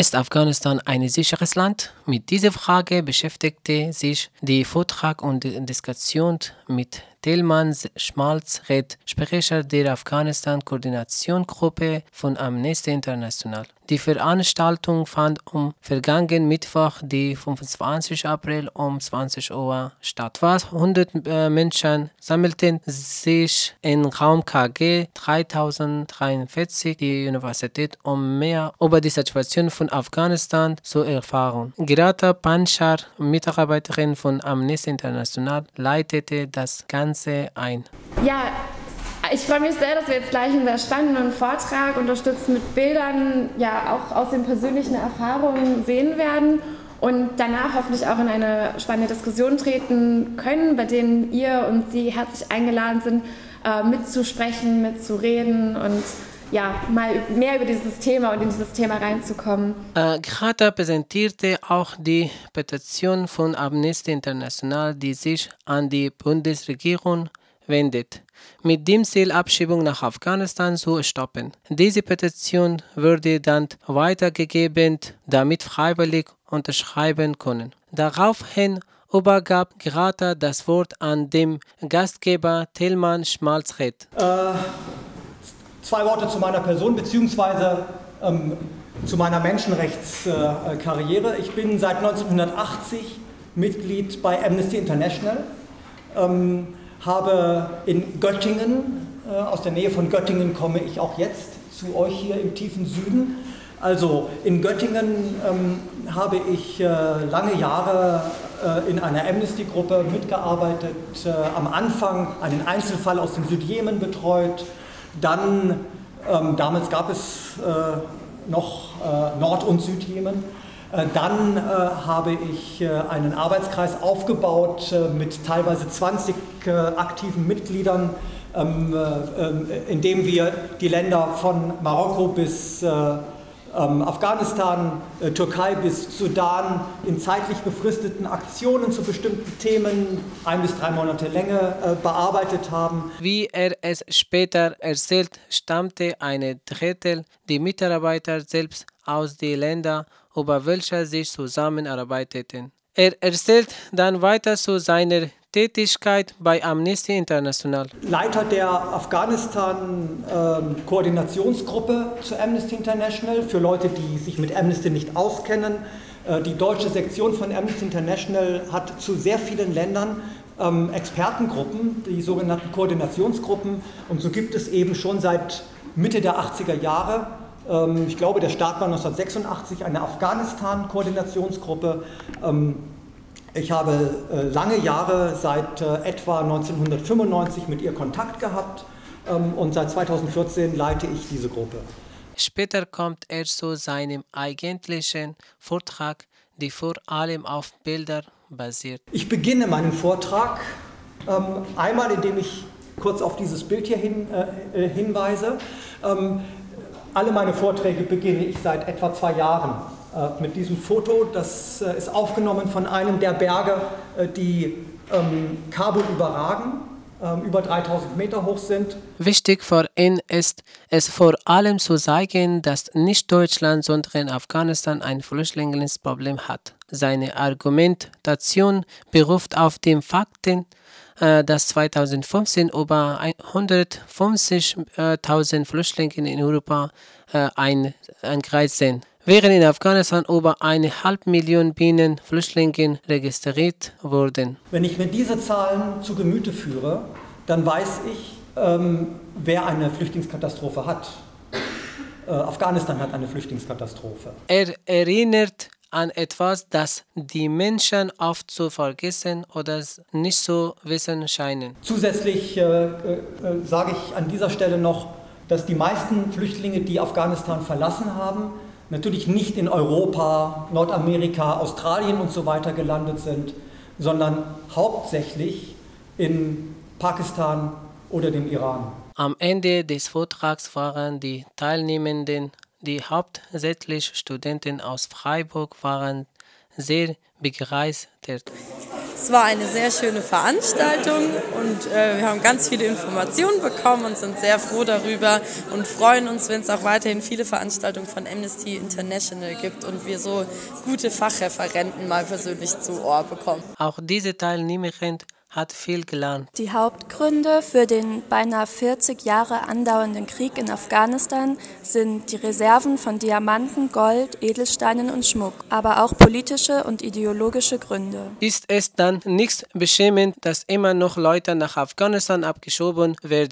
Ist Afghanistan ein sicheres Land? Mit dieser Frage beschäftigte sich die Vortrag und Diskussion mit Tilman Schmalz-Red, Sprecher der Afghanistan-Koordinationsgruppe von Amnesty International. Die Veranstaltung fand am vergangenen Mittwoch, den 25. April um 20 Uhr statt. Fast 100 äh, Menschen sammelten sich im Raum KG 3043 die Universität, um mehr über die Situation von Afghanistan zu erfahren. Grata Panchar, Mitarbeiterin von Amnesty International, leitete das Ganze ein. Ja, ich freue mich sehr, dass wir jetzt gleich einen sehr spannenden Vortrag unterstützt mit Bildern, ja auch aus den persönlichen Erfahrungen sehen werden und danach hoffentlich auch in eine spannende Diskussion treten können, bei denen ihr und Sie herzlich eingeladen sind, äh, mitzusprechen, mitzureden und ja, mal mehr über dieses Thema und in dieses Thema reinzukommen. Äh, Grata präsentierte auch die Petition von Amnesty International, die sich an die Bundesregierung wendet, mit dem Ziel, Abschiebung nach Afghanistan zu stoppen. Diese Petition würde dann weitergegeben, damit freiwillig unterschreiben können. Daraufhin übergab Grata das Wort an den Gastgeber Tilman Schmalzred. Äh, zwei Worte zu meiner Person bzw. Ähm, zu meiner Menschenrechtskarriere. Ich bin seit 1980 Mitglied bei Amnesty International. Ähm, habe in Göttingen, äh, aus der Nähe von Göttingen komme ich auch jetzt zu euch hier im tiefen Süden. Also in Göttingen ähm, habe ich äh, lange Jahre äh, in einer Amnesty-Gruppe mitgearbeitet, äh, am Anfang einen Einzelfall aus dem Südjemen betreut, dann, ähm, damals gab es äh, noch äh, Nord- und Südjemen, äh, dann äh, habe ich äh, einen Arbeitskreis aufgebaut mit teilweise 20 aktiven Mitgliedern, ähm, in dem wir die Länder von Marokko bis ähm, Afghanistan, Türkei bis Sudan in zeitlich befristeten Aktionen zu bestimmten Themen ein bis drei Monate Länge bearbeitet haben. Wie er es später erzählt, stammte eine Drittel der Mitarbeiter selbst aus den Ländern über welche sie zusammenarbeiteten. Er erzählt dann weiter zu seiner Tätigkeit bei Amnesty International. Leiter der Afghanistan-Koordinationsgruppe ähm, zu Amnesty International für Leute, die sich mit Amnesty nicht auskennen. Äh, die deutsche Sektion von Amnesty International hat zu sehr vielen Ländern ähm, Expertengruppen, die sogenannten Koordinationsgruppen. Und so gibt es eben schon seit Mitte der 80er Jahre ähm, ich glaube, der Start war 1986 eine Afghanistan-Koordinationsgruppe. Ähm, ich habe äh, lange Jahre, seit äh, etwa 1995 mit ihr Kontakt gehabt ähm, und seit 2014 leite ich diese Gruppe. Später kommt er zu seinem eigentlichen Vortrag, der vor allem auf Bilder basiert. Ich beginne meinen Vortrag einmal, indem ich kurz auf dieses Bild hier hin, äh, hinweise. Alle meine Vorträge beginne ich seit etwa zwei Jahren äh, mit diesem Foto. Das äh, ist aufgenommen von einem der Berge, äh, die ähm, Kabul überragen, ähm, über 3000 Meter hoch sind. Wichtig für ihn ist es vor allem zu zeigen, dass nicht Deutschland, sondern Afghanistan ein Flüchtlingsproblem hat. Seine Argumentation beruft auf den Fakten, äh, dass 2015 über 150.000 Flüchtlinge in Europa äh, eingereist sind, während in Afghanistan über eine halbe Million Bienen Flüchtlinge registriert wurden. Wenn ich mir diese Zahlen zu Gemüte führe, dann weiß ich, ähm, wer eine Flüchtlingskatastrophe hat. Äh, Afghanistan hat eine Flüchtlingskatastrophe. Er erinnert an etwas, das die Menschen oft zu vergessen oder nicht zu wissen scheinen. Zusätzlich äh, äh, sage ich an dieser Stelle noch, dass die meisten Flüchtlinge, die Afghanistan verlassen haben, natürlich nicht in Europa, Nordamerika, Australien und so weiter gelandet sind, sondern hauptsächlich in Pakistan oder dem Iran. Am Ende des Vortrags waren die Teilnehmenden die hauptsächlich Studenten aus Freiburg waren sehr begeistert. Es war eine sehr schöne Veranstaltung und äh, wir haben ganz viele Informationen bekommen und sind sehr froh darüber und freuen uns, wenn es auch weiterhin viele Veranstaltungen von Amnesty International gibt und wir so gute Fachreferenten mal persönlich zu Ohr bekommen. Auch diese Teilnehmerin hat viel gelernt. Die Hauptgründe für den beinahe 40 Jahre andauernden Krieg in Afghanistan sind die Reserven von Diamanten, Gold, Edelsteinen und Schmuck, aber auch politische und ideologische Gründe. Ist es dann nichts beschämend, dass immer noch Leute nach Afghanistan abgeschoben werden?